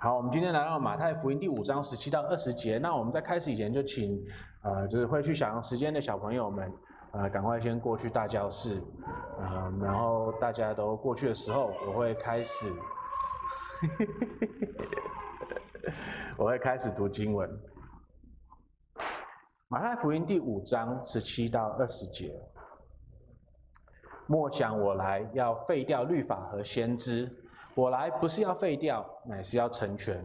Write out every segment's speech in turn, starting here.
好，我们今天来到马太福音第五章十七到二十节。那我们在开始以前，就请呃，就是会去小羊时间的小朋友们，呃，赶快先过去大教室，呃，然后大家都过去的时候，我会开始，我会开始读经文。马太福音第五章十七到二十节。莫想我来要废掉律法和先知。我来不是要废掉，乃是要成全。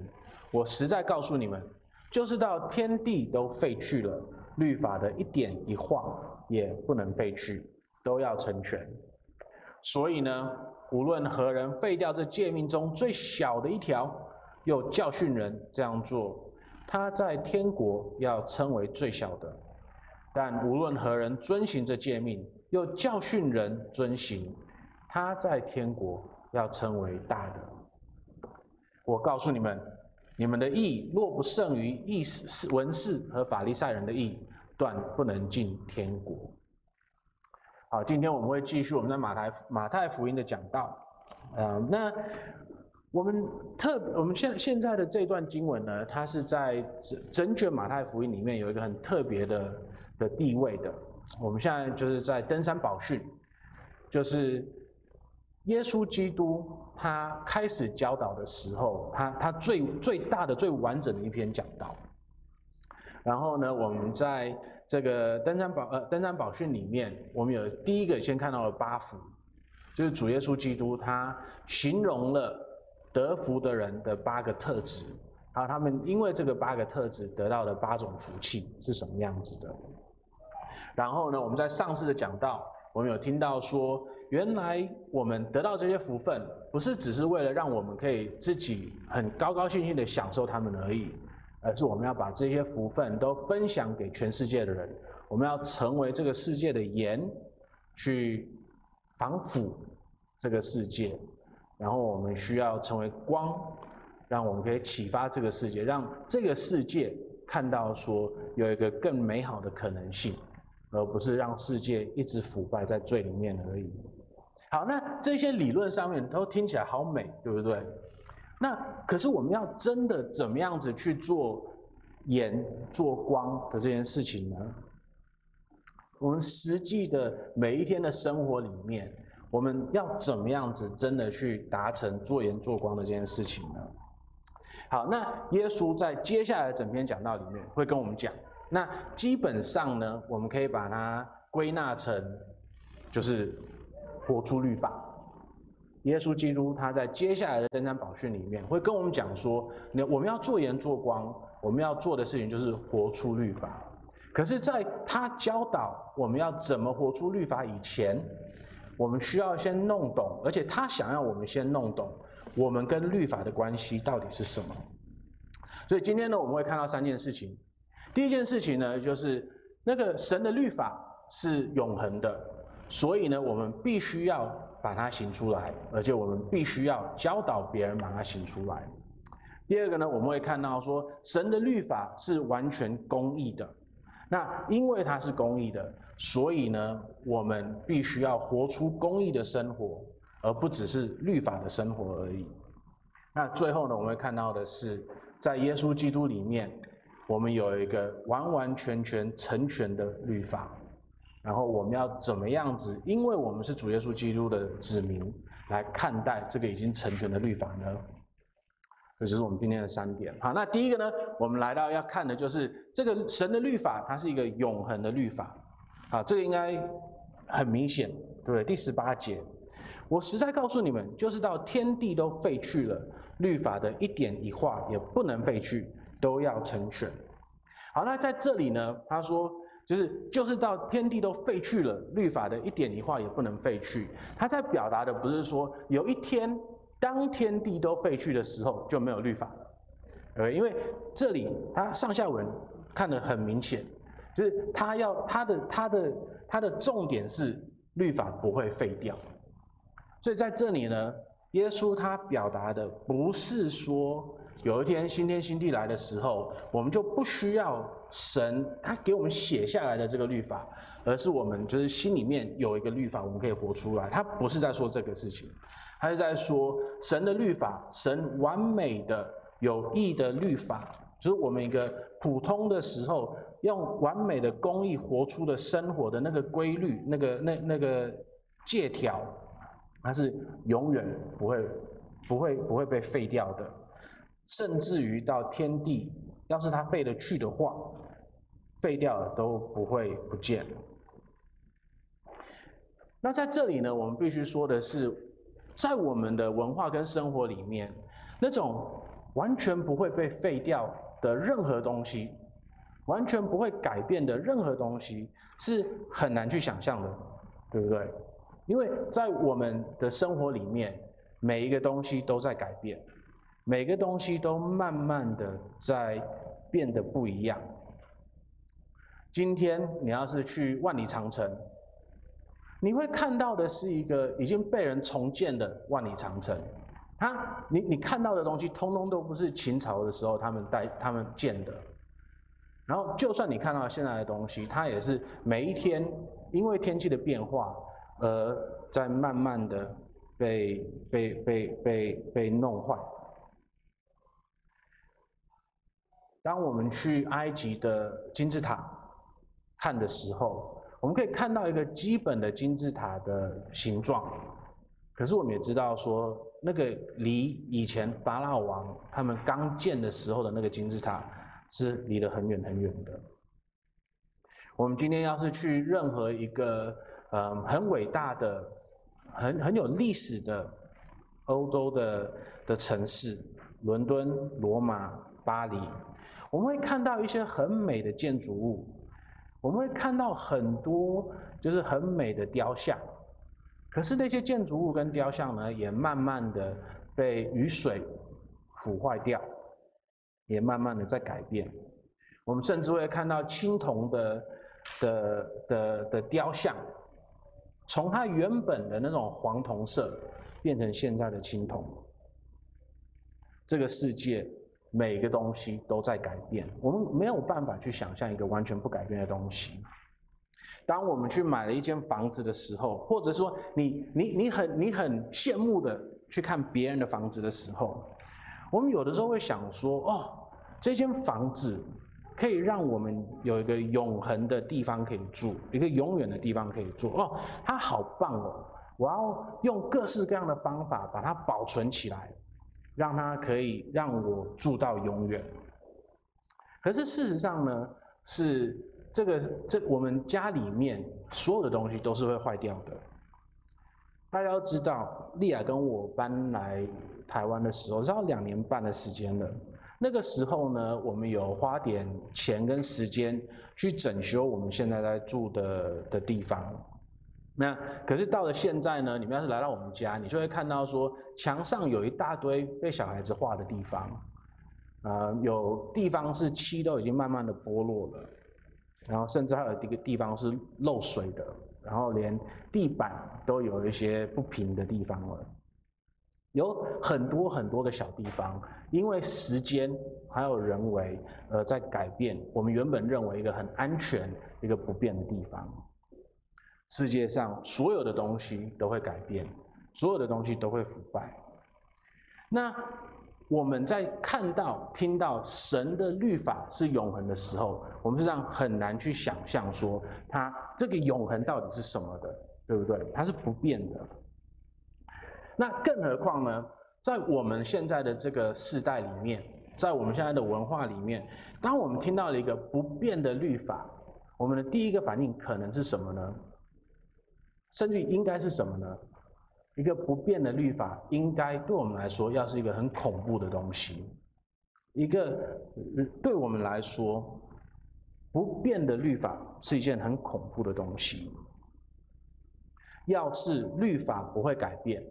我实在告诉你们，就是到天地都废去了，律法的一点一画也不能废去，都要成全。所以呢，无论何人废掉这诫命中最小的一条，又教训人这样做，他在天国要称为最小的；但无论何人遵行这诫命，又教训人遵行，他在天国。要称为大的。我告诉你们，你们的义若不胜于议事、文士和法利赛人的义，断不能进天国。好，今天我们会继续我们在马太马太福音的讲道。呃，那我们特我们现现在的这段经文呢，它是在整整卷马太福音里面有一个很特别的的地位的。我们现在就是在登山宝训，就是。耶稣基督他开始教导的时候，他他最最大的、最完整的一篇讲道。然后呢，我们在这个登山宝呃登山宝训里面，我们有第一个先看到了八福，就是主耶稣基督他形容了得福的人的八个特质，还有他们因为这个八个特质得到的八种福气是什么样子的。然后呢，我们在上次的讲道，我们有听到说。原来我们得到这些福分，不是只是为了让我们可以自己很高高兴兴的享受他们而已，而是我们要把这些福分都分享给全世界的人。我们要成为这个世界的盐，去防腐这个世界。然后我们需要成为光，让我们可以启发这个世界，让这个世界看到说有一个更美好的可能性，而不是让世界一直腐败在罪里面而已。好，那这些理论上面都听起来好美，对不对？那可是我们要真的怎么样子去做盐、做光的这件事情呢？我们实际的每一天的生活里面，我们要怎么样子真的去达成做盐、做光的这件事情呢？好，那耶稣在接下来整篇讲道里面会跟我们讲，那基本上呢，我们可以把它归纳成就是。活出律法，耶稣基督他在接下来的登山宝训里面会跟我们讲说，那我们要做盐做光，我们要做的事情就是活出律法。可是，在他教导我们要怎么活出律法以前，我们需要先弄懂，而且他想要我们先弄懂我们跟律法的关系到底是什么。所以今天呢，我们会看到三件事情。第一件事情呢，就是那个神的律法是永恒的。所以呢，我们必须要把它行出来，而且我们必须要教导别人把它行出来。第二个呢，我们会看到说，神的律法是完全公义的。那因为它是公义的，所以呢，我们必须要活出公义的生活，而不只是律法的生活而已。那最后呢，我们会看到的是，在耶稣基督里面，我们有一个完完全全成全的律法。然后我们要怎么样子？因为我们是主耶稣基督的子民，来看待这个已经成全的律法呢？这就是我们今天的三点。好，那第一个呢，我们来到要看的就是这个神的律法，它是一个永恒的律法。啊，这个应该很明显，对不对？第十八节，我实在告诉你们，就是到天地都废去了，律法的一点一画也不能废去，都要成全。好，那在这里呢，他说。就是就是到天地都废去了，律法的一点一画也不能废去。他在表达的不是说有一天当天地都废去的时候就没有律法了，呃，因为这里他上下文看得很明显，就是他要他的他的他的重点是律法不会废掉，所以在这里呢，耶稣他表达的不是说。有一天新天新地来的时候，我们就不需要神他给我们写下来的这个律法，而是我们就是心里面有一个律法，我们可以活出来。他不是在说这个事情，他是在说神的律法，神完美的有益的律法，就是我们一个普通的时候用完美的公义活出的生活的那个规律，那个那那个借条，它是永远不会不会不会被废掉的，甚至于到天地，要是它废了去的话，废掉了都不会不见。那在这里呢，我们必须说的是，在我们的文化跟生活里面，那种完全不会被废掉的任何东西，完全不会改变的任何东西，是很难去想象的，对不对？因为在我们的生活里面，每一个东西都在改变，每个东西都慢慢的在变得不一样。今天你要是去万里长城。你会看到的是一个已经被人重建的万里长城，它，你你看到的东西，通通都不是秦朝的时候他们带他们建的。然后，就算你看到现在的东西，它也是每一天因为天气的变化而在慢慢的被被被被被弄坏。当我们去埃及的金字塔看的时候，我们可以看到一个基本的金字塔的形状，可是我们也知道说，那个离以前法老王他们刚建的时候的那个金字塔是离得很远很远的。我们今天要是去任何一个呃很伟大的、很很有历史的欧洲的的城市，伦敦、罗马、巴黎，我们会看到一些很美的建筑物。我们会看到很多就是很美的雕像，可是那些建筑物跟雕像呢，也慢慢的被雨水腐坏掉，也慢慢的在改变。我们甚至会看到青铜的的的的雕像，从它原本的那种黄铜色变成现在的青铜。这个世界。每个东西都在改变，我们没有办法去想象一个完全不改变的东西。当我们去买了一间房子的时候，或者说你你你很你很羡慕的去看别人的房子的时候，我们有的时候会想说：哦，这间房子可以让我们有一个永恒的地方可以住，一个永远的地方可以住。哦，它好棒哦！我要用各式各样的方法把它保存起来。让它可以让我住到永远。可是事实上呢，是这个这我们家里面所有的东西都是会坏掉的。大家要知道，莉亚跟我搬来台湾的时候，是要两年半的时间了。那个时候呢，我们有花点钱跟时间去整修我们现在在住的的地方。那可是到了现在呢，你们要是来到我们家，你就会看到说，墙上有一大堆被小孩子画的地方，啊、呃，有地方是漆都已经慢慢的剥落了，然后甚至还有一个地方是漏水的，然后连地板都有一些不平的地方了，有很多很多的小地方，因为时间还有人为，呃，在改变我们原本认为一个很安全、一个不变的地方。世界上所有的东西都会改变，所有的东西都会腐败。那我们在看到、听到神的律法是永恒的时候，我们实际上很难去想象说，它这个永恒到底是什么的，对不对？它是不变的。那更何况呢？在我们现在的这个世代里面，在我们现在的文化里面，当我们听到了一个不变的律法，我们的第一个反应可能是什么呢？甚至应该是什么呢？一个不变的律法，应该对我们来说，要是一个很恐怖的东西。一个对我们来说，不变的律法是一件很恐怖的东西。要是律法不会改变，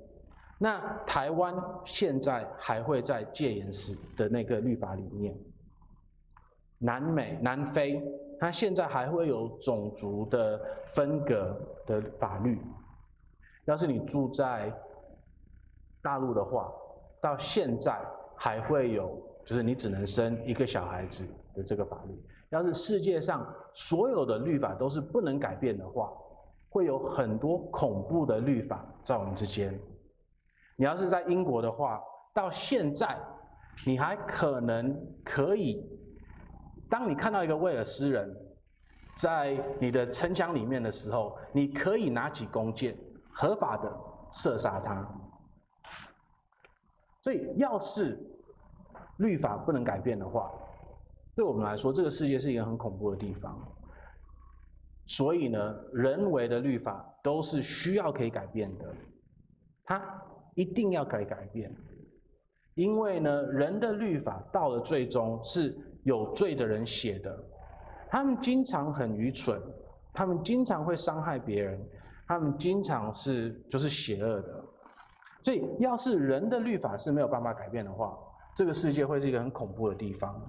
那台湾现在还会在戒严时的那个律法里面。南美、南非。它现在还会有种族的分隔的法律。要是你住在大陆的话，到现在还会有，就是你只能生一个小孩子的这个法律。要是世界上所有的律法都是不能改变的话，会有很多恐怖的律法在我们之间。你要是在英国的话，到现在你还可能可以，当你看到一个威尔斯人在你的城墙里面的时候，你可以拿起弓箭，合法的射杀他。所以，要是律法不能改变的话，对我们来说，这个世界是一个很恐怖的地方。所以呢，人为的律法都是需要可以改变的，它一定要可以改变。因为呢，人的律法到了最终是有罪的人写的，他们经常很愚蠢，他们经常会伤害别人，他们经常是就是邪恶的。所以，要是人的律法是没有办法改变的话，这个世界会是一个很恐怖的地方。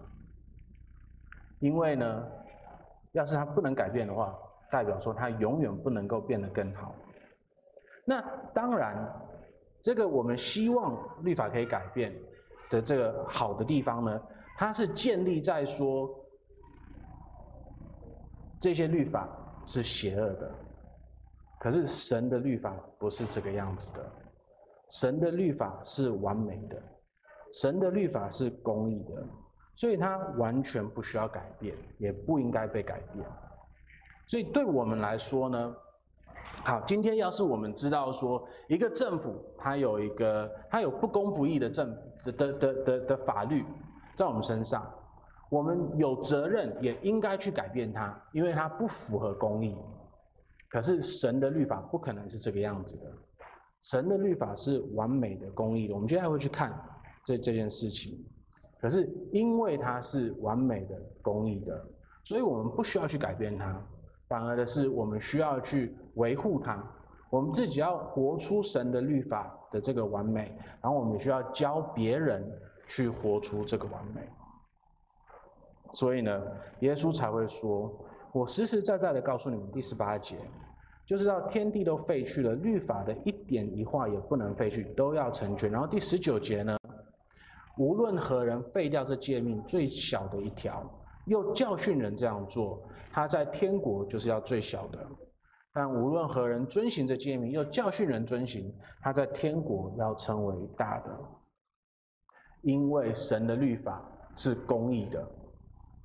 因为呢，要是他不能改变的话，代表说他永远不能够变得更好。那当然。这个我们希望律法可以改变的这个好的地方呢，它是建立在说这些律法是邪恶的，可是神的律法不是这个样子的，神的律法是完美的，神的律法是公义的，所以它完全不需要改变，也不应该被改变。所以对我们来说呢，好，今天要是我们知道说一个政府它有一个它有不公不义的政的的的的的法律在我们身上，我们有责任也应该去改变它，因为它不符合公义。可是神的律法不可能是这个样子的，神的律法是完美的公义的。我们接下来会去看这这件事情。可是因为它是完美的公义的，所以我们不需要去改变它。反而的是，我们需要去维护它。我们自己要活出神的律法的这个完美，然后我们需要教别人去活出这个完美。所以呢，耶稣才会说：“我实实在在的告诉你们，第十八节，就是到天地都废去了，律法的一点一画也不能废去，都要成全。”然后第十九节呢，无论何人废掉这诫命最小的一条，又教训人这样做。他在天国就是要最小的，但无论何人遵行这诫命，又教训人遵行，他在天国要成为大的。因为神的律法是公义的，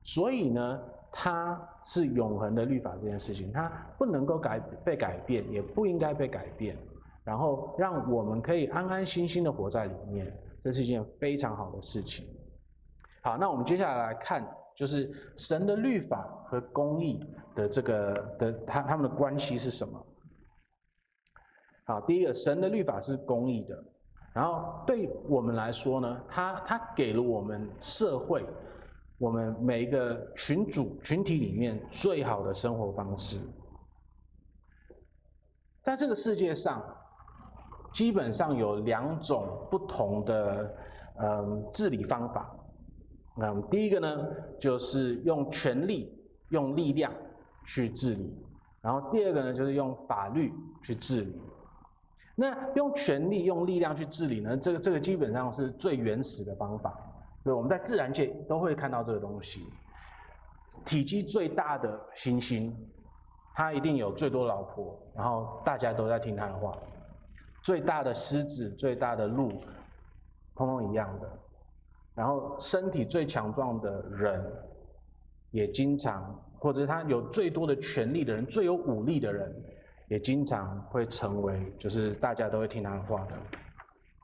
所以呢，它是永恒的律法。这件事情，它不能够改被改变，也不应该被改变。然后让我们可以安安心心的活在里面，这是一件非常好的事情。好，那我们接下来来看。就是神的律法和公义的这个的他他们的关系是什么？好，第一个，神的律法是公义的，然后对我们来说呢，他他给了我们社会，我们每一个群组群体里面最好的生活方式。在这个世界上，基本上有两种不同的嗯治理方法。嗯，第一个呢，就是用权力、用力量去治理；然后第二个呢，就是用法律去治理。那用权力、用力量去治理呢，这个这个基本上是最原始的方法。对，我们在自然界都会看到这个东西。体积最大的猩猩，它一定有最多老婆，然后大家都在听它的话。最大的狮子、最大的鹿，通通一样的。然后，身体最强壮的人，也经常，或者他有最多的权力的人，最有武力的人，也经常会成为，就是大家都会听他的话的。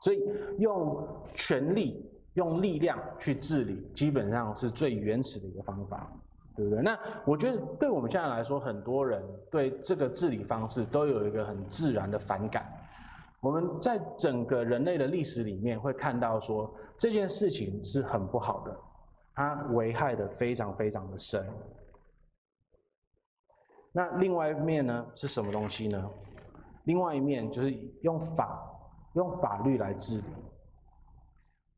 所以，用权力、用力量去治理，基本上是最原始的一个方法，对不对？那我觉得，对我们现在来说，很多人对这个治理方式都有一个很自然的反感。我们在整个人类的历史里面会看到说，这件事情是很不好的，它危害的非常非常的深。那另外一面呢，是什么东西呢？另外一面就是用法，用法律来治理。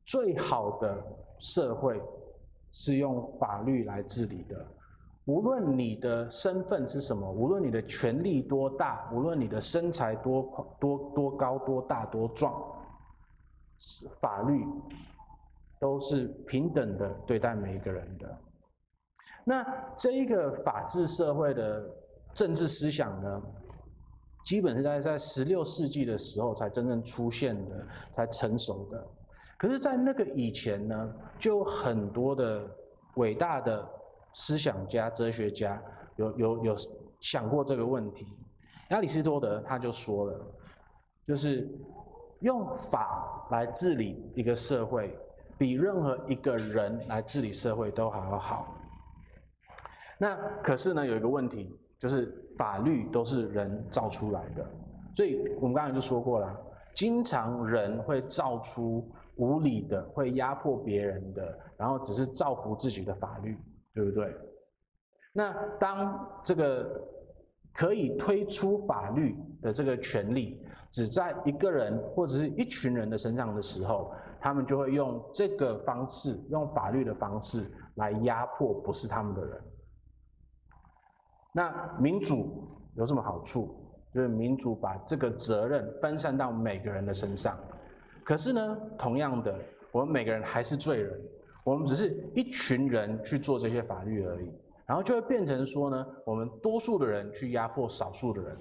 最好的社会是用法律来治理的。无论你的身份是什么，无论你的权力多大，无论你的身材多多多高多大多壮，法律都是平等的对待每一个人的。那这一个法治社会的政治思想呢，基本是在在十六世纪的时候才真正出现的，才成熟的。可是，在那个以前呢，就有很多的伟大的思想家、哲学家有有有想过这个问题。亚里士多德他就说了，就是用法来治理一个社会，比任何一个人来治理社会都还要好。那可是呢，有一个问题，就是法律都是人造出来的，所以我们刚才就说过了，经常人会造出无理的，会压迫别人的，然后只是造福自己的法律，对不对？那当这个可以推出法律的这个权利只在一个人或者是一群人的身上的时候，他们就会用这个方式，用法律的方式来压迫不是他们的人。那民主有什么好处？就是民主把这个责任分散到每个人的身上。可是呢，同样的，我们每个人还是罪人，我们只是一群人去做这些法律而已，然后就会变成说呢，我们多数的人去压迫少数的人，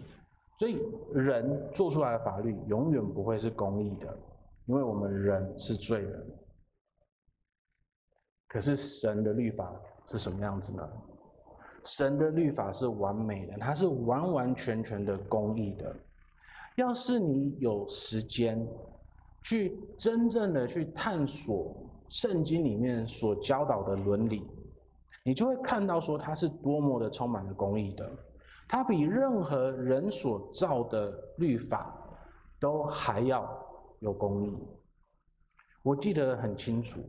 所以人做出来的法律永远不会是公义的，因为我们人是罪人。可是神的律法是什么样子呢？神的律法是完美的，它是完完全全的公义的。要是你有时间去真正的去探索圣经里面所教导的伦理，你就会看到说它是多么的充满了公义的。它比任何人所造的律法都还要有公义。我记得很清楚。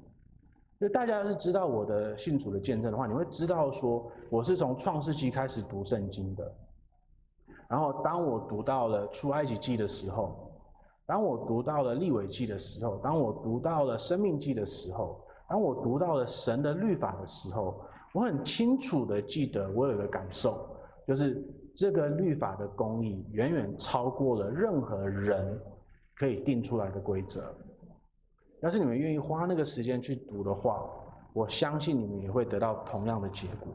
就大家要是知道我的信主的见证的话，你会知道说我是从创世纪开始读圣经的。然后当我读到了出埃及记的时候，当我读到了利伟记的时候，当我读到了生命记的时候，当我读到了神的律法的时候，我很清楚的记得我有一个感受，就是这个律法的公义远远超过了任何人可以定出来的规则。但是你们愿意花那个时间去读的话，我相信你们也会得到同样的结果。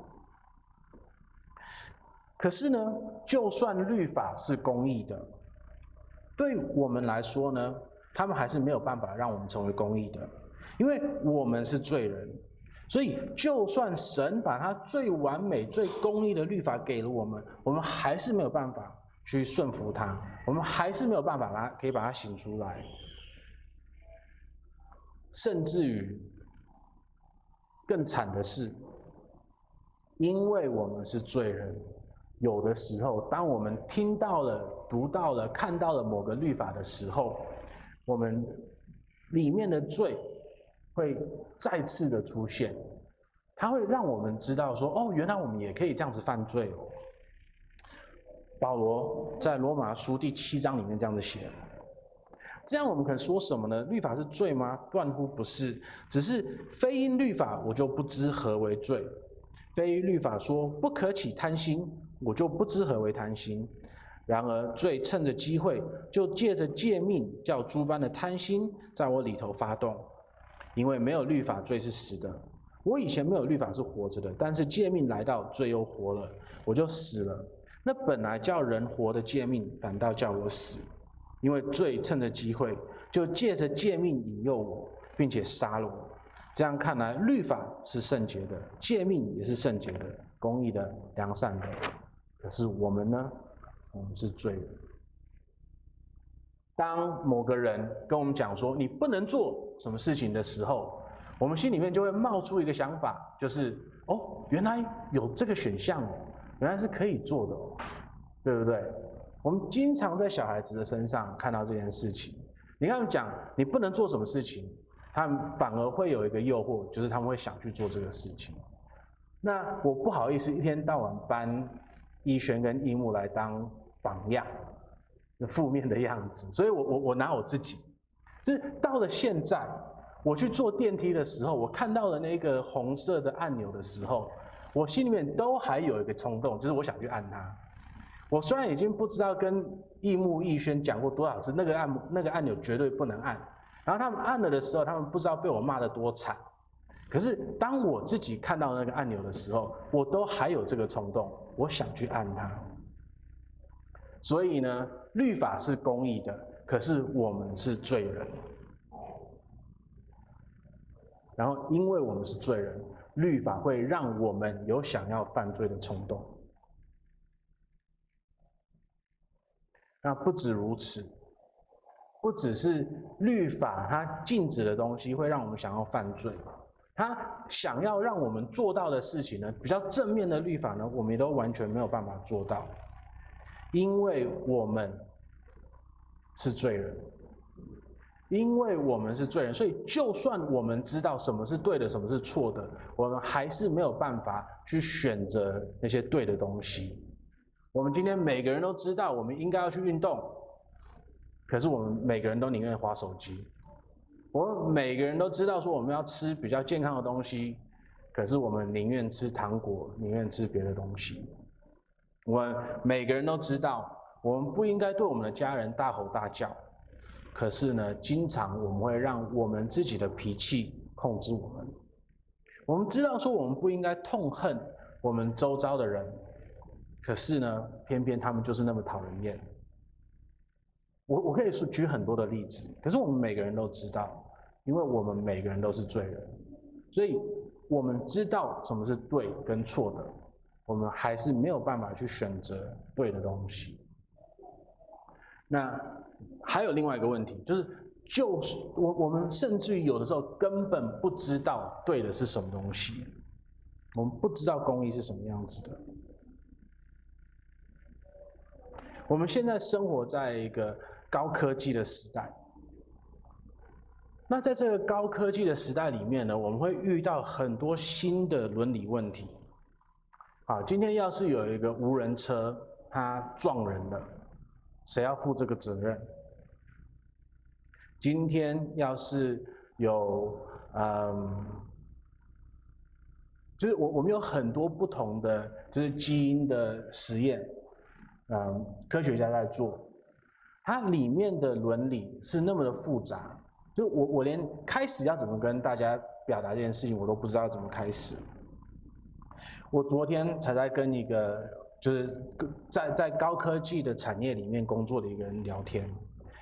可是呢，就算律法是公义的，对我们来说呢，他们还是没有办法让我们成为公义的，因为我们是罪人。所以，就算神把他最完美、最公义的律法给了我们，我们还是没有办法去顺服他，我们还是没有办法把它可以把它行出来。甚至于更惨的是，因为我们是罪人，有的时候，当我们听到了、读到了、看到了某个律法的时候，我们里面的罪会再次的出现，它会让我们知道说：哦，原来我们也可以这样子犯罪哦。保罗在罗马书第七章里面这样子写。这样我们可能说什么呢？律法是罪吗？断乎不是，只是非因律法，我就不知何为罪；非律法说不可起贪心，我就不知何为贪心。然而罪趁着机会，就借着诫命，叫诸般的贪心在我里头发动。因为没有律法，罪是死的。我以前没有律法是活着的，但是诫命来到，罪又活了，我就死了。那本来叫人活的诫命，反倒叫我死。因为罪趁着机会，就借着诫命引诱我，并且杀了我。这样看来，律法是圣洁的，诫命也是圣洁的、公义的、良善的。可是我们呢？我们是罪人。当某个人跟我们讲说你不能做什么事情的时候，我们心里面就会冒出一个想法，就是哦，原来有这个选项哦，原来是可以做的哦，对不对？我们经常在小孩子的身上看到这件事情。你看，讲你不能做什么事情，他们反而会有一个诱惑，就是他们会想去做这个事情。那我不好意思一天到晚搬一轩跟一木来当榜样，那负面的样子。所以我我我拿我自己，就是到了现在，我去坐电梯的时候，我看到了那个红色的按钮的时候，我心里面都还有一个冲动，就是我想去按它。我虽然已经不知道跟易木易轩讲过多少次，那个按那个按钮绝对不能按，然后他们按了的时候，他们不知道被我骂得多惨。可是当我自己看到那个按钮的时候，我都还有这个冲动，我想去按它。所以呢，律法是公义的，可是我们是罪人。然后因为我们是罪人，律法会让我们有想要犯罪的冲动。那不止如此，不只是律法它禁止的东西会让我们想要犯罪，它想要让我们做到的事情呢，比较正面的律法呢，我们也都完全没有办法做到，因为我们是罪人，因为我们是罪人，所以就算我们知道什么是对的，什么是错的，我们还是没有办法去选择那些对的东西。我们今天每个人都知道，我们应该要去运动，可是我们每个人都宁愿滑手机。我们每个人都知道说我们要吃比较健康的东西，可是我们宁愿吃糖果，宁愿吃别的东西。我们每个人都知道，我们不应该对我们的家人大吼大叫，可是呢，经常我们会让我们自己的脾气控制我们。我们知道说我们不应该痛恨我们周遭的人。可是呢，偏偏他们就是那么讨人厌。我我可以说举很多的例子，可是我们每个人都知道，因为我们每个人都是罪人，所以我们知道什么是对跟错的，我们还是没有办法去选择对的东西。那还有另外一个问题，就是就是我我们甚至于有的时候根本不知道对的是什么东西，我们不知道公义是什么样子的。我们现在生活在一个高科技的时代，那在这个高科技的时代里面呢，我们会遇到很多新的伦理问题。好，今天要是有一个无人车，它撞人了，谁要负这个责任？今天要是有，嗯，就是我我们有很多不同的，就是基因的实验。嗯，科学家在做，它里面的伦理是那么的复杂，就我我连开始要怎么跟大家表达这件事情，我都不知道怎么开始。我昨天才在跟一个就是在在高科技的产业里面工作的一个人聊天，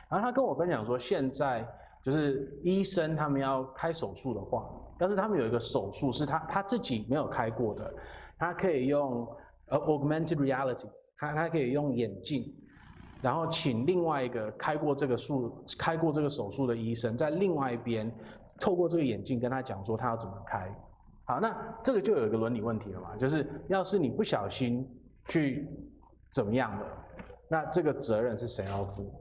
然后他跟我分享说，现在就是医生他们要开手术的话，但是他们有一个手术是他他自己没有开过的，他可以用呃 augmented reality。他他可以用眼镜，然后请另外一个开过这个术、开过这个手术的医生，在另外一边透过这个眼镜跟他讲说他要怎么开。好，那这个就有一个伦理问题了嘛，就是要是你不小心去怎么样了，那这个责任是谁要负？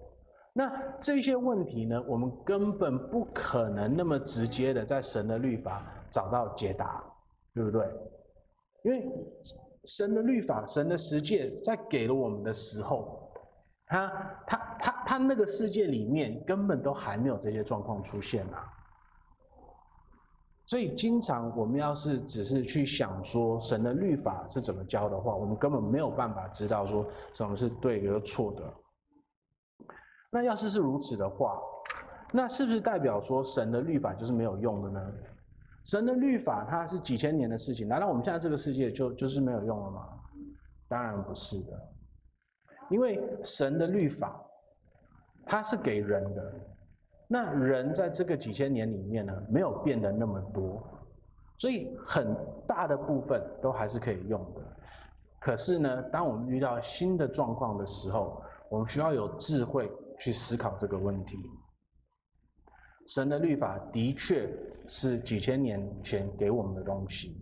那这些问题呢，我们根本不可能那么直接的在神的律法找到解答，对不对？因为。神的律法，神的实践，在给了我们的时候，他他他他那个世界里面根本都还没有这些状况出现啊。所以，经常我们要是只是去想说神的律法是怎么教的话，我们根本没有办法知道说什么是对和错的。那要是是如此的话，那是不是代表说神的律法就是没有用的呢？神的律法，它是几千年的事情，难道我们现在这个世界就就是没有用了吗？当然不是的，因为神的律法，它是给人的，那人在这个几千年里面呢，没有变得那么多，所以很大的部分都还是可以用的。可是呢，当我们遇到新的状况的时候，我们需要有智慧去思考这个问题。神的律法的确是几千年前给我们的东西，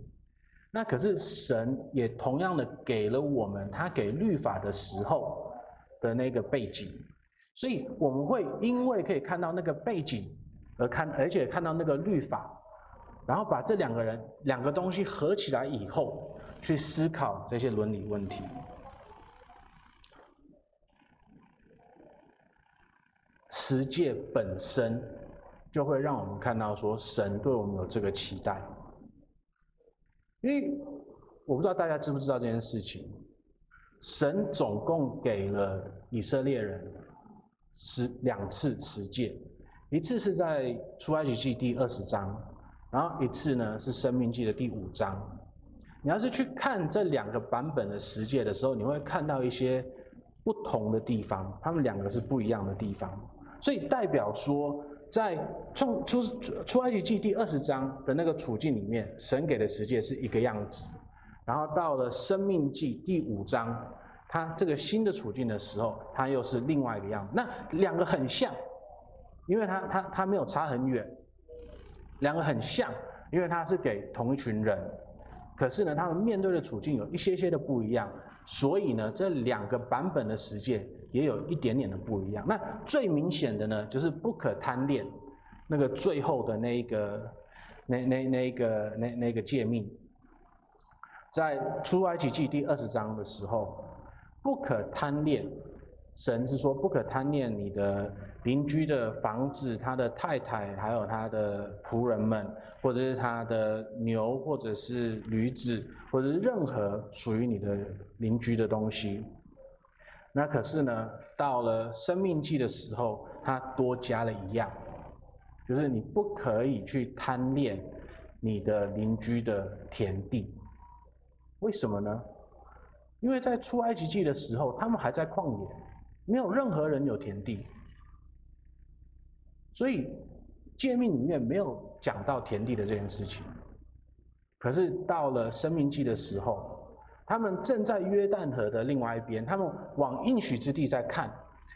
那可是神也同样的给了我们他给律法的时候的那个背景，所以我们会因为可以看到那个背景而看，而且看到那个律法，然后把这两个人两个东西合起来以后，去思考这些伦理问题。十诫本身。就会让我们看到说，神对我们有这个期待，因为我不知道大家知不知道这件事情，神总共给了以色列人十两次十诫，一次是在出埃及记第二十章，然后一次呢是生命记的第五章。你要是去看这两个版本的十诫的时候，你会看到一些不同的地方，他们两个是不一样的地方，所以代表说。在创出出埃及记第二十章的那个处境里面，神给的十诫是一个样子，然后到了生命记第五章，他这个新的处境的时候，他又是另外一个样子。那两个很像，因为他他他没有差很远，两个很像，因为他是给同一群人，可是呢，他们面对的处境有一些些的不一样，所以呢，这两个版本的十诫。也有一点点的不一样。那最明显的呢，就是不可贪恋，那个最后的那一个，那那那一个那那个诫命，在出埃及记第二十章的时候，不可贪恋。神是说不可贪恋你的邻居的房子、他的太太，还有他的仆人们，或者是他的牛，或者是驴子，或者任何属于你的邻居的东西。那可是呢，到了生命记的时候，他多加了一样，就是你不可以去贪恋你的邻居的田地。为什么呢？因为在出埃及记的时候，他们还在旷野，没有任何人有田地，所以诫命里面没有讲到田地的这件事情。可是到了生命记的时候，他们正在约旦河的另外一边，他们往应许之地在看，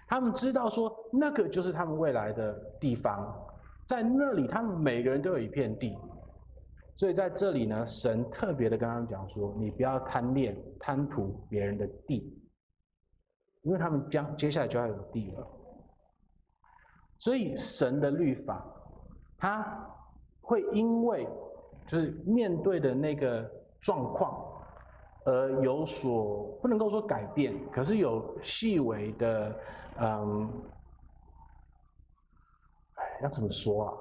他们知道说那个就是他们未来的地方，在那里他们每个人都有一片地，所以在这里呢，神特别的跟他们讲说，你不要贪恋贪图别人的地，因为他们将接下来就要有地了，所以神的律法，他会因为就是面对的那个状况。而有所不能够说改变，可是有细微的，嗯，要怎么说啊？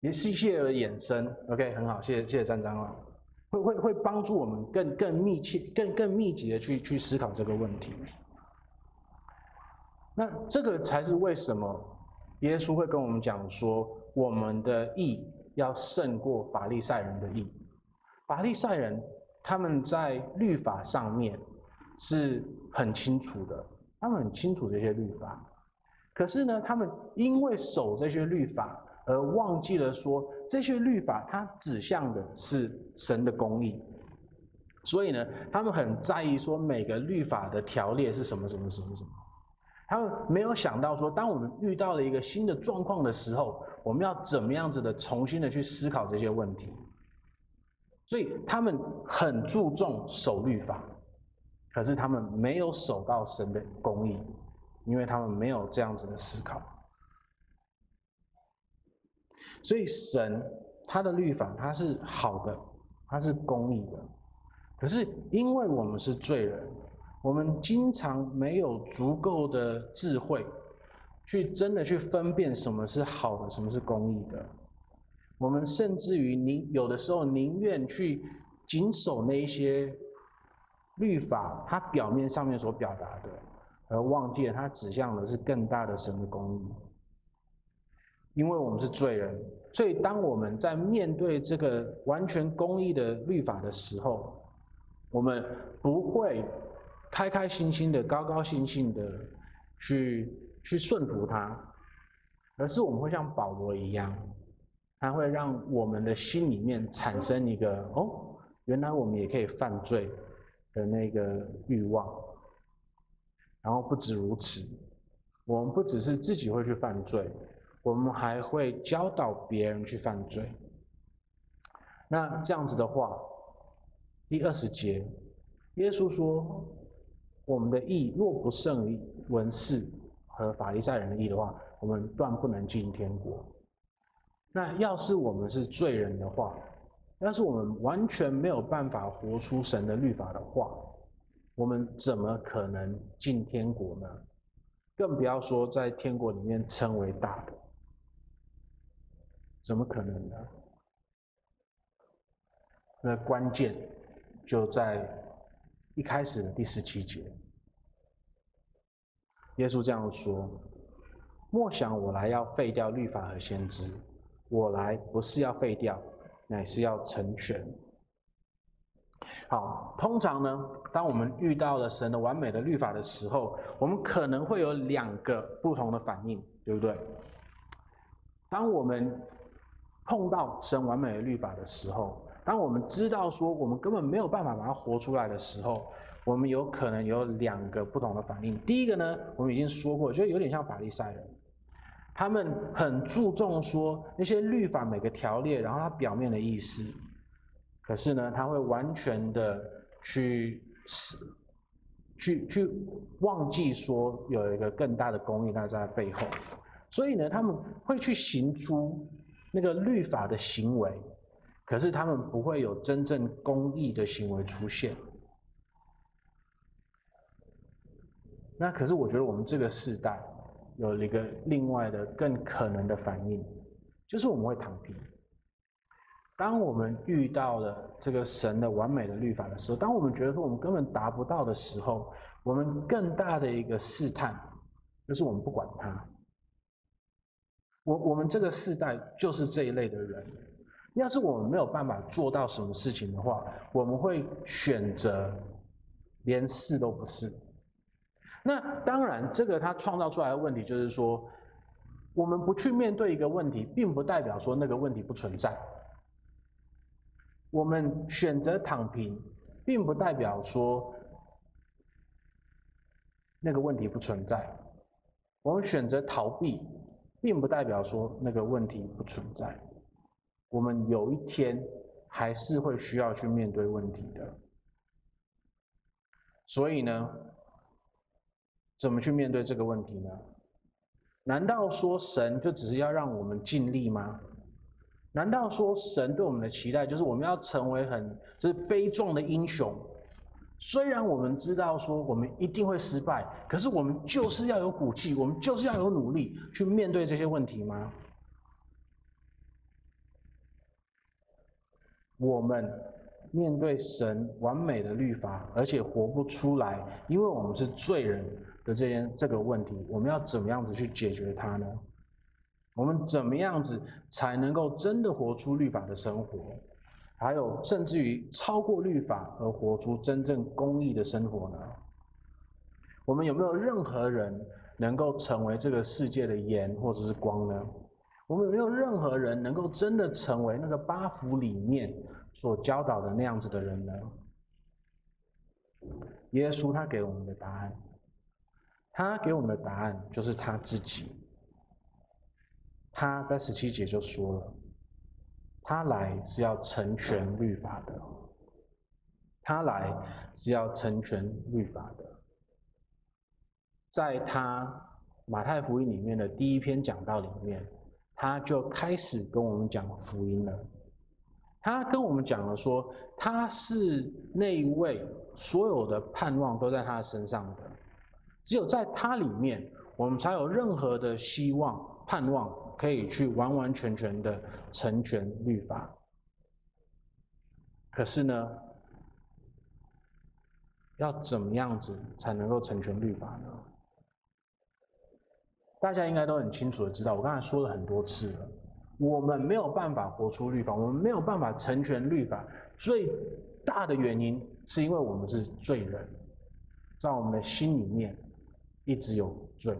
也是一些的衍生，OK，很好，谢谢谢谢三长老，会会会帮助我们更更密切、更更密集的去去思考这个问题。那这个才是为什么耶稣会跟我们讲说，我们的义要胜过法利赛人的义，法利赛人。他们在律法上面是很清楚的，他们很清楚这些律法，可是呢，他们因为守这些律法而忘记了说，这些律法它指向的是神的公义，所以呢，他们很在意说每个律法的条列是什么什么什么什么，他们没有想到说，当我们遇到了一个新的状况的时候，我们要怎么样子的重新的去思考这些问题。所以他们很注重守律法，可是他们没有守到神的公义，因为他们没有这样子的思考。所以神他的律法他是好的，他是公义的，可是因为我们是罪人，我们经常没有足够的智慧，去真的去分辨什么是好的，什么是公义的。我们甚至于宁有的时候宁愿去谨守那一些律法，它表面上面所表达的，而忘记了它指向的是更大的神的公义。因为我们是罪人，所以当我们在面对这个完全公义的律法的时候，我们不会开开心心的、高高兴兴的去去顺服它，而是我们会像保罗一样。它会让我们的心里面产生一个哦，原来我们也可以犯罪的那个欲望。然后不止如此，我们不只是自己会去犯罪，我们还会教导别人去犯罪。那这样子的话，第二十节，耶稣说：“我们的意若不胜于文士和法利赛人的意的话，我们断不能进天国。”那要是我们是罪人的话，要是我们完全没有办法活出神的律法的话，我们怎么可能进天国呢？更不要说在天国里面称为大的，怎么可能呢？那关键就在一开始的第十七节，耶稣这样说：“莫想我来要废掉律法和先知。”我来不是要废掉，乃是要成全。好，通常呢，当我们遇到了神的完美的律法的时候，我们可能会有两个不同的反应，对不对？当我们碰到神完美的律法的时候，当我们知道说我们根本没有办法把它活出来的时候，我们有可能有两个不同的反应。第一个呢，我们已经说过，就有点像法利赛人，他们很注重说那些律法每个条列，然后它表面的意思，可是呢，他会完全的去去去忘记说有一个更大的公义在在背后，所以呢，他们会去行出那个律法的行为。可是他们不会有真正公义的行为出现。那可是我觉得我们这个世代有一个另外的更可能的反应，就是我们会躺平。当我们遇到了这个神的完美的律法的时候，当我们觉得说我们根本达不到的时候，我们更大的一个试探就是我们不管他。我我们这个世代就是这一类的人。要是我们没有办法做到什么事情的话，我们会选择连试都不试。那当然，这个他创造出来的问题就是说，我们不去面对一个问题，并不代表说那个问题不存在。我们选择躺平，并不代表说那个问题不存在。我们选择逃避，并不代表说那个问题不存在。我们有一天还是会需要去面对问题的，所以呢，怎么去面对这个问题呢？难道说神就只是要让我们尽力吗？难道说神对我们的期待就是我们要成为很就是悲壮的英雄？虽然我们知道说我们一定会失败，可是我们就是要有骨气，我们就是要有努力去面对这些问题吗？我们面对神完美的律法，而且活不出来，因为我们是罪人的这件这个问题，我们要怎么样子去解决它呢？我们怎么样子才能够真的活出律法的生活？还有，甚至于超过律法而活出真正公义的生活呢？我们有没有任何人能够成为这个世界的盐或者是光呢？我们有没有任何人能够真的成为那个八福里面所教导的那样子的人呢？耶稣他给我们的答案，他给我们的答案就是他自己。他在十七节就说了，他来是要成全律法的，他来是要成全律法的。在他马太福音里面的第一篇讲道里面。他就开始跟我们讲福音了。他跟我们讲了说，他是那一位所有的盼望都在他身上的，只有在它里面，我们才有任何的希望、盼望可以去完完全全的成全律法。可是呢，要怎么样子才能够成全律法呢？大家应该都很清楚的知道，我刚才说了很多次了，我们没有办法活出律法，我们没有办法成全律法，最大的原因是因为我们是罪人，在我们的心里面一直有罪，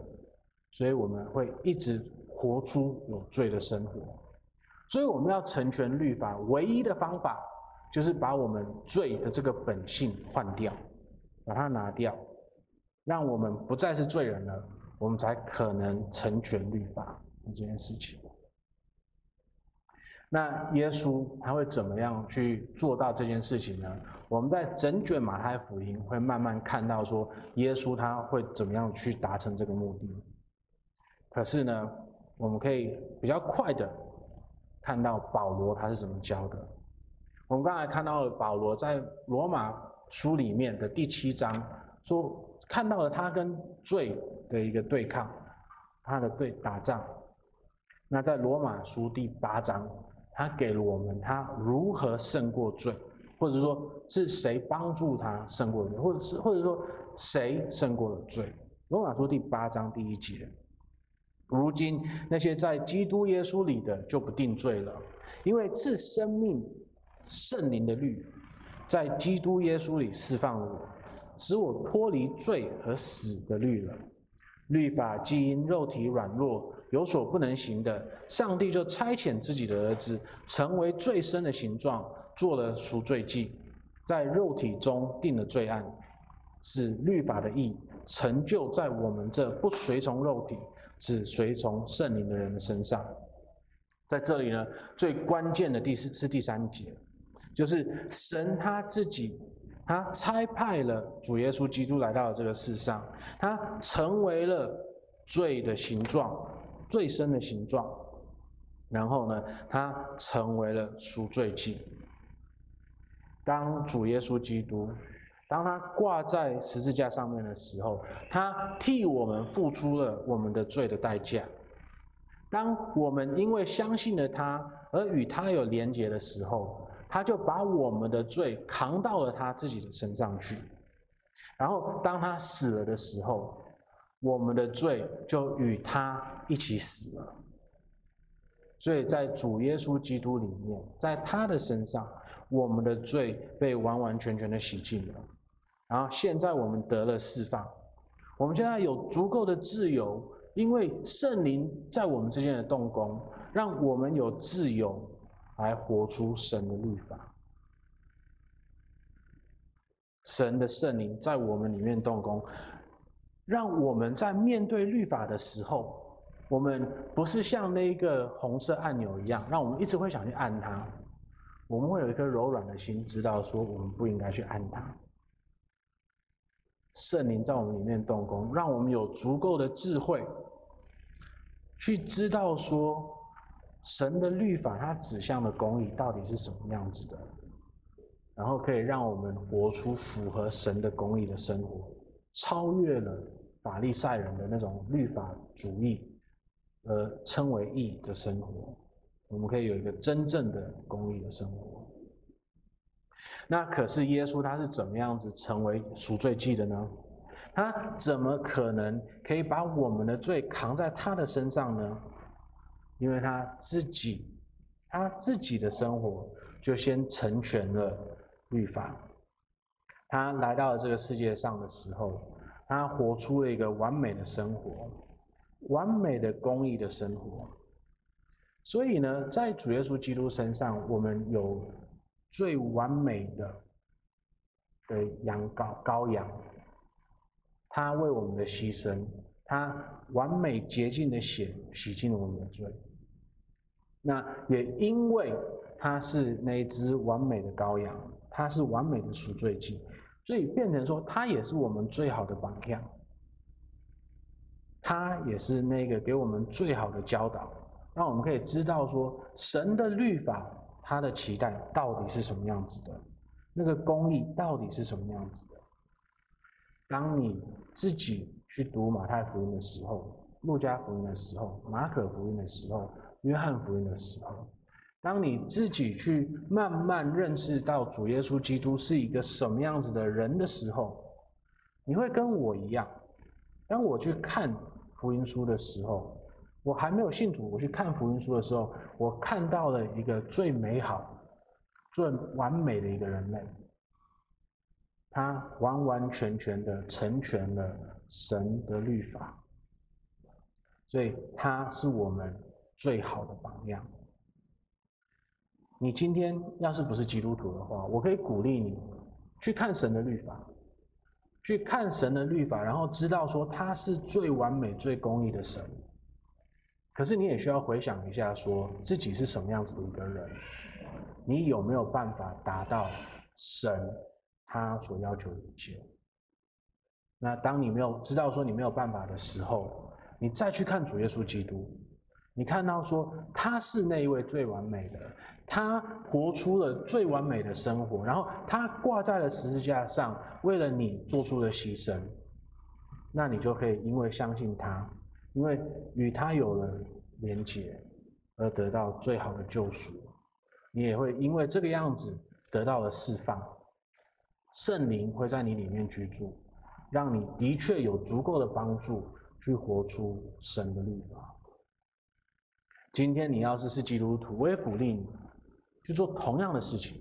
所以我们会一直活出有罪的生活。所以我们要成全律法，唯一的方法就是把我们罪的这个本性换掉，把它拿掉，让我们不再是罪人了。我们才可能成全律法这件事情。那耶稣他会怎么样去做到这件事情呢？我们在整卷马太福音会慢慢看到说，耶稣他会怎么样去达成这个目的。可是呢，我们可以比较快的看到保罗他是怎么教的。我们刚才看到了保罗在罗马书里面的第七章说。看到了他跟罪的一个对抗，他的对打仗。那在罗马书第八章，他给了我们他如何胜过罪，或者说是谁帮助他胜过罪，或者是或者说谁胜过了罪。罗马书第八章第一节，如今那些在基督耶稣里的就不定罪了，因为赐生命圣灵的律在基督耶稣里释放了我。使我脱离罪和死的律了。律法既因肉体软弱有所不能行的，上帝就差遣自己的儿子，成为最深的形状，做了赎罪祭，在肉体中定了罪案，使律法的义成就在我们这不随从肉体，只随从圣灵的人的身上。在这里呢，最关键的第四是第三节，就是神他自己，他差派了主耶稣基督来到了这个世上，他成为了罪的形状。最深的形状，然后呢，他成为了赎罪祭。当主耶稣基督，当他挂在十字架上面的时候，他替我们付出了我们的罪的代价。当我们因为相信了他而与他有连结的时候，他就把我们的罪扛到了他自己的身上去。然后当他死了的时候，我们的罪就与他一起死了，所以在主耶稣基督里面，在他的身上，我们的罪被完完全全的洗净了。然后现在我们得了释放，我们现在有足够的自由，因为圣灵在我们之间的动工，让我们有自由来活出神的律法。神的圣灵在我们里面动工。让我们在面对律法的时候，我们不是像那个红色按钮一样，让我们一直会想去按它。我们会有一颗柔软的心，知道说我们不应该去按它。圣灵在我们里面动工，让我们有足够的智慧，去知道说神的律法它指向的公义到底是什么样子的，然后可以让我们活出符合神的公义的生活，超越了。法利赛人的那种律法主义，而，称为义的生活，我们可以有一个真正的公义的生活。那可是耶稣他是怎么样子成为赎罪祭的呢？他怎么可能可以把我们的罪扛在他的身上呢？因为他自己，他自己的生活就先成全了律法。他来到了这个世界上的时候。他活出了一个完美的生活，完美的公义的生活。所以呢，在主耶稣基督身上，我们有最完美的的羊羔羔羊，他为我们的牺牲，他完美洁净的血洗净了我们的罪。那也因为他是那只完美的羔羊，他是完美的赎罪祭。所以变成说，他也是我们最好的榜样，他也是那个给我们最好的教导，让我们可以知道说，神的律法，他的期待到底是什么样子的，那个公义到底是什么样子的。当你自己去读马太福音的时候，路加福音的时候，马可福音的时候，约翰福音的时候。当你自己去慢慢认识到主耶稣基督是一个什么样子的人的时候，你会跟我一样。当我去看福音书的时候，我还没有信主，我去看福音书的时候，我看到了一个最美好、最完美的一个人类，他完完全全的成全了神的律法，所以他是我们最好的榜样。你今天要是不是基督徒的话，我可以鼓励你去看神的律法，去看神的律法，然后知道说他是最完美、最公义的神。可是你也需要回想一下，说自己是什么样子的一个人，你有没有办法达到神他所要求的一切？那当你没有知道说你没有办法的时候，你再去看主耶稣基督，你看到说他是那一位最完美的。他活出了最完美的生活，然后他挂在了十字架上，为了你做出了牺牲，那你就可以因为相信他，因为与他有了连结，而得到最好的救赎。你也会因为这个样子得到了释放，圣灵会在你里面居住，让你的确有足够的帮助去活出神的律法。今天你要是是基督徒，我也鼓励你。去做同样的事情，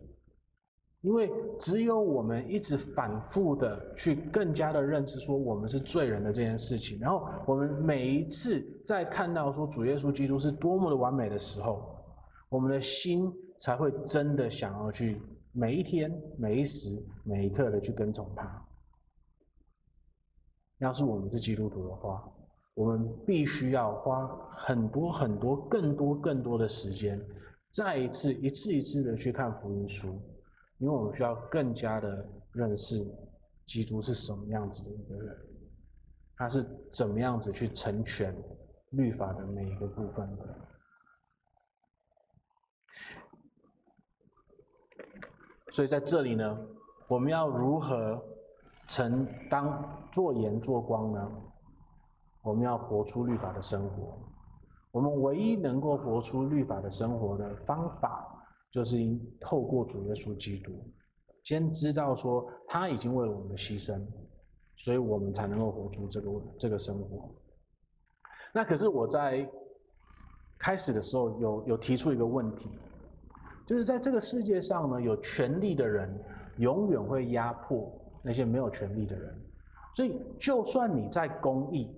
因为只有我们一直反复的去更加的认识说我们是罪人的这件事情，然后我们每一次在看到说主耶稣基督是多么的完美的时候，我们的心才会真的想要去每一天、每一时、每一刻的去跟从他。要是我们是基督徒的话，我们必须要花很多很多、更多更多的时间，再一次、一次一次的去看福音书。因为我们需要更加的认识基督是什么样子的一个人，他是怎么样子去成全律法的每一个部分的。所以在这里呢，我们要如何成当做盐做光呢？我们要活出律法的生活。我们唯一能够活出律法的生活的方法。就是因透过主耶稣基督，先知道说他已经为我们的牺牲，所以我们才能够活出这个这个生活。那可是我在开始的时候有有提出一个问题，就是在这个世界上呢，有权力的人永远会压迫那些没有权力的人，所以就算你在公义，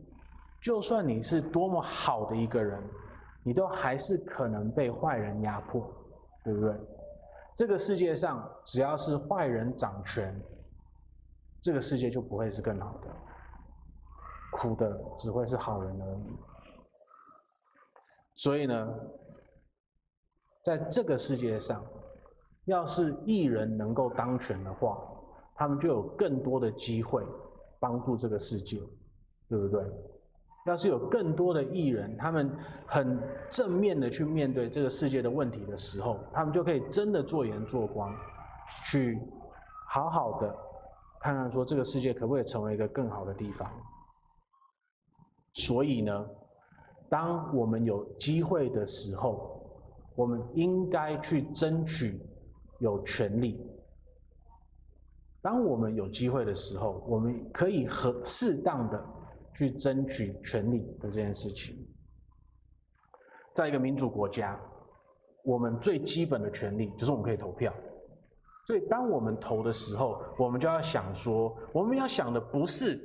就算你是多么好的一个人，你都还是可能被坏人压迫。对不对？这个世界上只要是坏人掌权，这个世界就不会是更好的，苦的只会是好人而已。所以呢，在这个世界上，要是艺人能够当权的话，他们就有更多的机会帮助这个世界，对不对？要是有更多的艺人，他们很正面的去面对这个世界的问题的时候，他们就可以真的做盐做光，去好好的看看说这个世界可不可以成为一个更好的地方。所以呢，当我们有机会的时候，我们应该去争取有权利。当我们有机会的时候，我们可以和适当的。去争取权利的这件事情，在一个民主国家，我们最基本的权利就是我们可以投票。所以，当我们投的时候，我们就要想说，我们要想的不是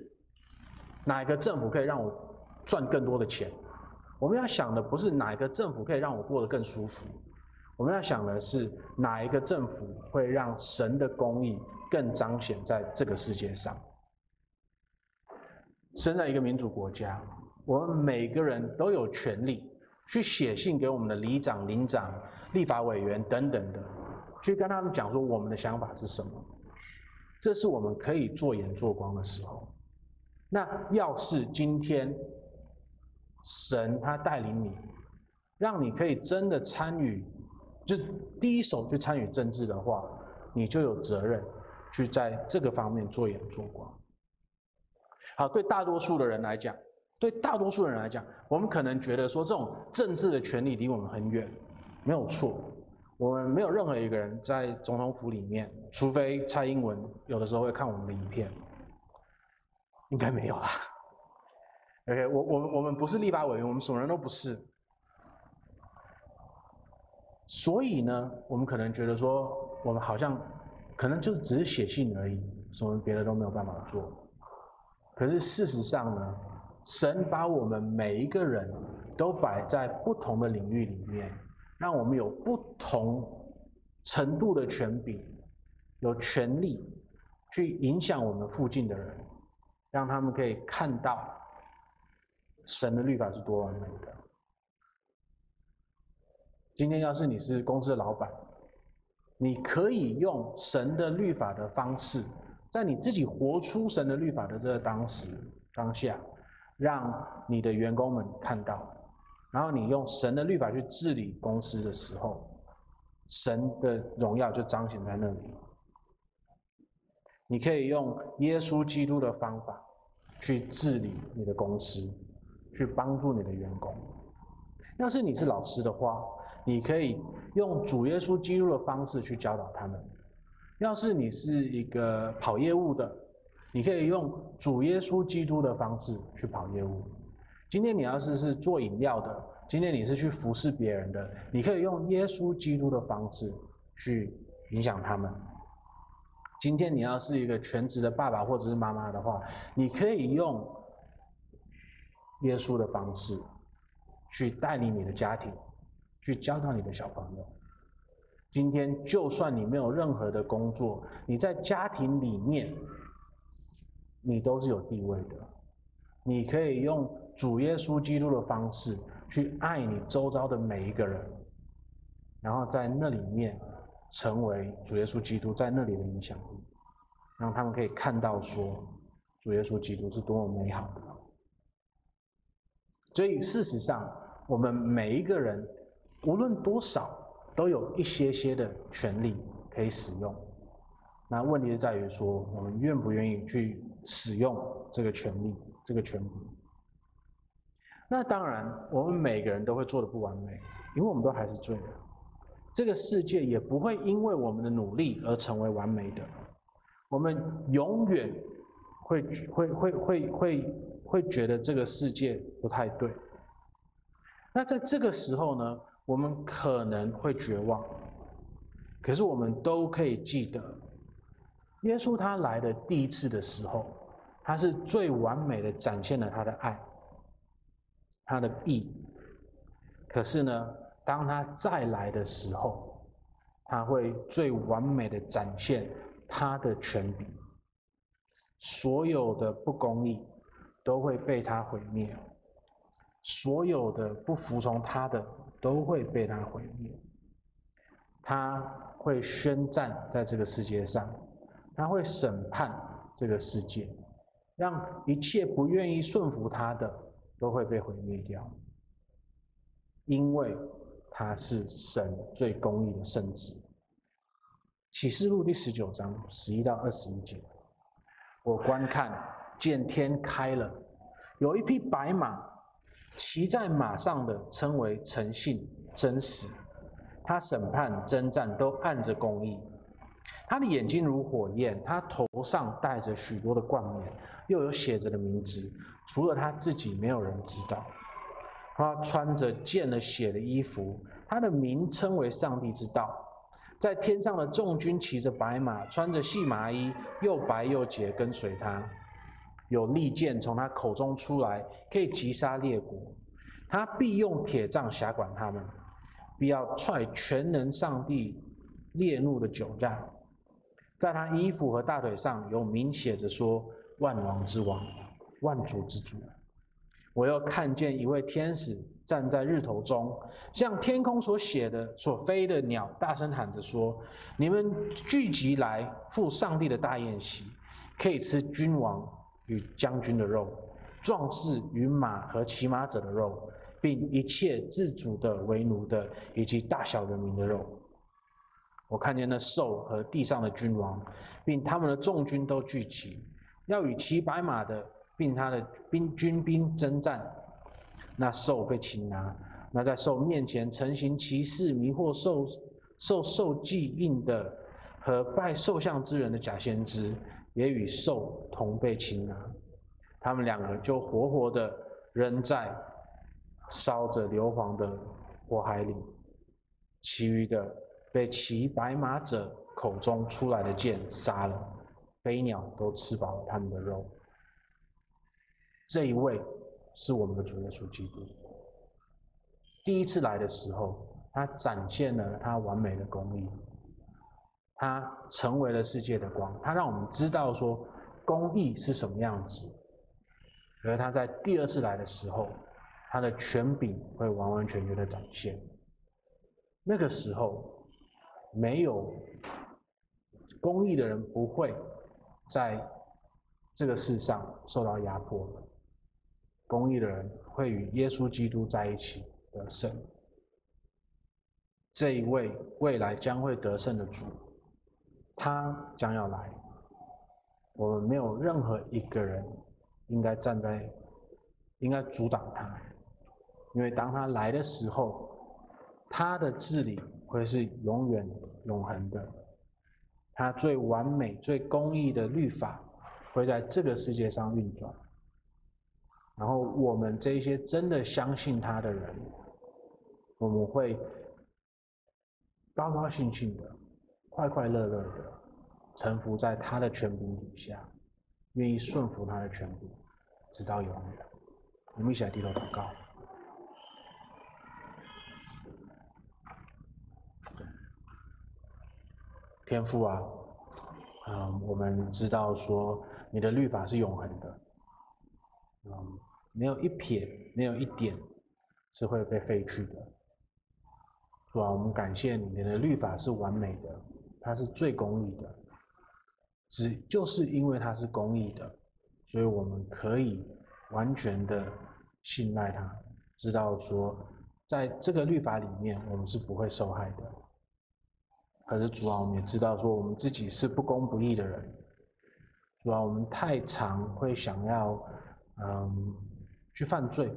哪一个政府可以让我赚更多的钱，我们要想的不是哪一个政府可以让我过得更舒服，我们要想的是哪一个政府会让神的公义更彰显在这个世界上。生在一个民主国家，我们每个人都有权利去写信给我们的里长、邻长、立法委员等等的，去跟他们讲说我们的想法是什么。这是我们可以做盐做光的时候。那要是今天神他带领你，让你可以真的参与，就第一手去参与政治的话，你就有责任去在这个方面做盐做光。好，对大多数的人来讲，对大多数人来讲，我们可能觉得说这种政治的权利离我们很远，没有错。我们没有任何一个人在总统府里面，除非蔡英文有的时候会看我们的影片，应该没有啦。OK，我我们我们不是立法委员，我们什么人都不是。所以呢，我们可能觉得说，我们好像可能就只是写信而已，什么别的都没有办法做。可是事实上呢，神把我们每一个人都摆在不同的领域里面，让我们有不同程度的权柄，有权利去影响我们附近的人，让他们可以看到神的律法是多完美的。今天要是你是公司的老板，你可以用神的律法的方式。在你自己活出神的律法的这个当时当下，让你的员工们看到，然后你用神的律法去治理公司的时候，神的荣耀就彰显在那里。你可以用耶稣基督的方法去治理你的公司，去帮助你的员工。要是你是老师的话，你可以用主耶稣基督的方式去教导他们。要是你是一个跑业务的，你可以用主耶稣基督的方式去跑业务。今天你要是是做饮料的，今天你是去服侍别人的，你可以用耶稣基督的方式去影响他们。今天你要是一个全职的爸爸或者是妈妈的话，你可以用耶稣的方式去带领你的家庭，去教导你的小朋友。今天就算你没有任何的工作，你在家庭里面，你都是有地位的。你可以用主耶稣基督的方式去爱你周遭的每一个人，然后在那里面成为主耶稣基督在那里的影响力，让他们可以看到说主耶稣基督是多么美好的。所以事实上，我们每一个人无论多少。都有一些些的权利可以使用，那问题是在于说，我们愿不愿意去使用这个权利、这个权利？那当然，我们每个人都会做得不完美，因为我们都还是罪人。这个世界也不会因为我们的努力而成为完美的，我们永远会会会会会会觉得这个世界不太对。那在这个时候呢？我们可能会绝望，可是我们都可以记得，耶稣他来的第一次的时候，他是最完美的展现了他的爱，他的义。可是呢，当他再来的时候，他会最完美的展现他的权柄，所有的不公义都会被他毁灭，所有的不服从他的。都会被他毁灭，他会宣战在这个世界上，他会审判这个世界，让一切不愿意顺服他的都会被毁灭掉，因为他是神最公义的圣子。启示录第十九章十一到二十一节，我观看见天开了，有一匹白马。骑在马上的称为诚信真实，他审判征战都按着公义。他的眼睛如火焰，他头上戴着许多的冠冕，又有写着的名字，除了他自己，没有人知道。他穿着溅了血的衣服，他的名称为上帝之道。在天上的众军骑着白马，穿着细麻衣，又白又洁，跟随他。有利剑从他口中出来，可以击杀列国。他必用铁杖辖管他们，必要踹全能上帝烈怒的酒醡。在他衣服和大腿上有明写着说：“万王之王，万主之主。”我又看见一位天使站在日头中，像天空所写的所飞的鸟，大声喊着说：“你们聚集来赴上帝的大宴席，可以吃君王。”与将军的肉，壮士与马和骑马者的肉，并一切自主的、为奴的，以及大小人民的肉。我看见那兽和地上的君王，并他们的众军都聚集，要与骑白马的，并他的兵军兵征战。那兽被擒拿，那在兽面前成行骑士、迷惑兽、受兽记印的和拜兽像之人的假先知。也与兽同被擒拿，他们两个就活活的扔在烧着硫磺的火海里，其余的被骑白马者口中出来的剑杀了，飞鸟都吃饱了他们的肉。这一位是我们的主耶稣基督。第一次来的时候，他展现了他完美的功力。他成为了世界的光，他让我们知道说公义是什么样子。而他在第二次来的时候，他的权柄会完完全全的展现。那个时候，没有公义的人不会在这个世上受到压迫，公义的人会与耶稣基督在一起得胜。这一位未来将会得胜的主。他将要来，我们没有任何一个人应该站在，应该阻挡他，因为当他来的时候，他的治理会是永远永恒的，他最完美、最公义的律法会在这个世界上运转，然后我们这些真的相信他的人，我们会高高兴兴的。快快乐乐的臣服在他的权柄底下，愿意顺服他的权柄，直到永远。我们一起来低头祷告。天父啊，嗯，我们知道说你的律法是永恒的，嗯，没有一撇，没有一点是会被废去的。主啊，我们感谢你，你的律法是完美的，它是最公义的。只就是因为它是公义的，所以我们可以完全的信赖它，知道说在这个律法里面，我们是不会受害的。可是主啊，我们也知道说我们自己是不公不义的人。主啊，我们太常会想要，嗯，去犯罪。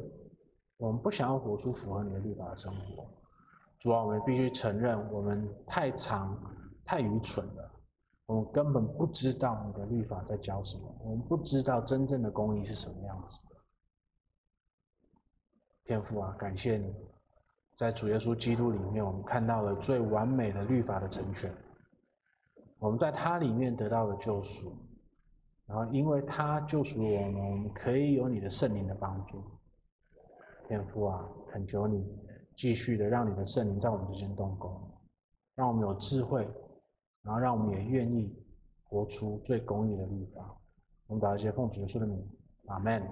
我们不想要活出符合你的律法的生活。主啊，我们必须承认，我们太常太愚蠢了。我们根本不知道你的律法在教什么。我们不知道真正的公义是什么样子的。天父啊，感谢你。在主耶稣基督里面，我们看到了最完美的律法的成全。我们在他里面得到了救赎，然后因为他救赎我们，我们可以有你的圣灵的帮助。天父啊，恳求你继续的让你的圣灵在我们之间动工，让我们有智慧，然后让我们也愿意活出最公义的律法。我们把一些奉主耶稣的名，阿门。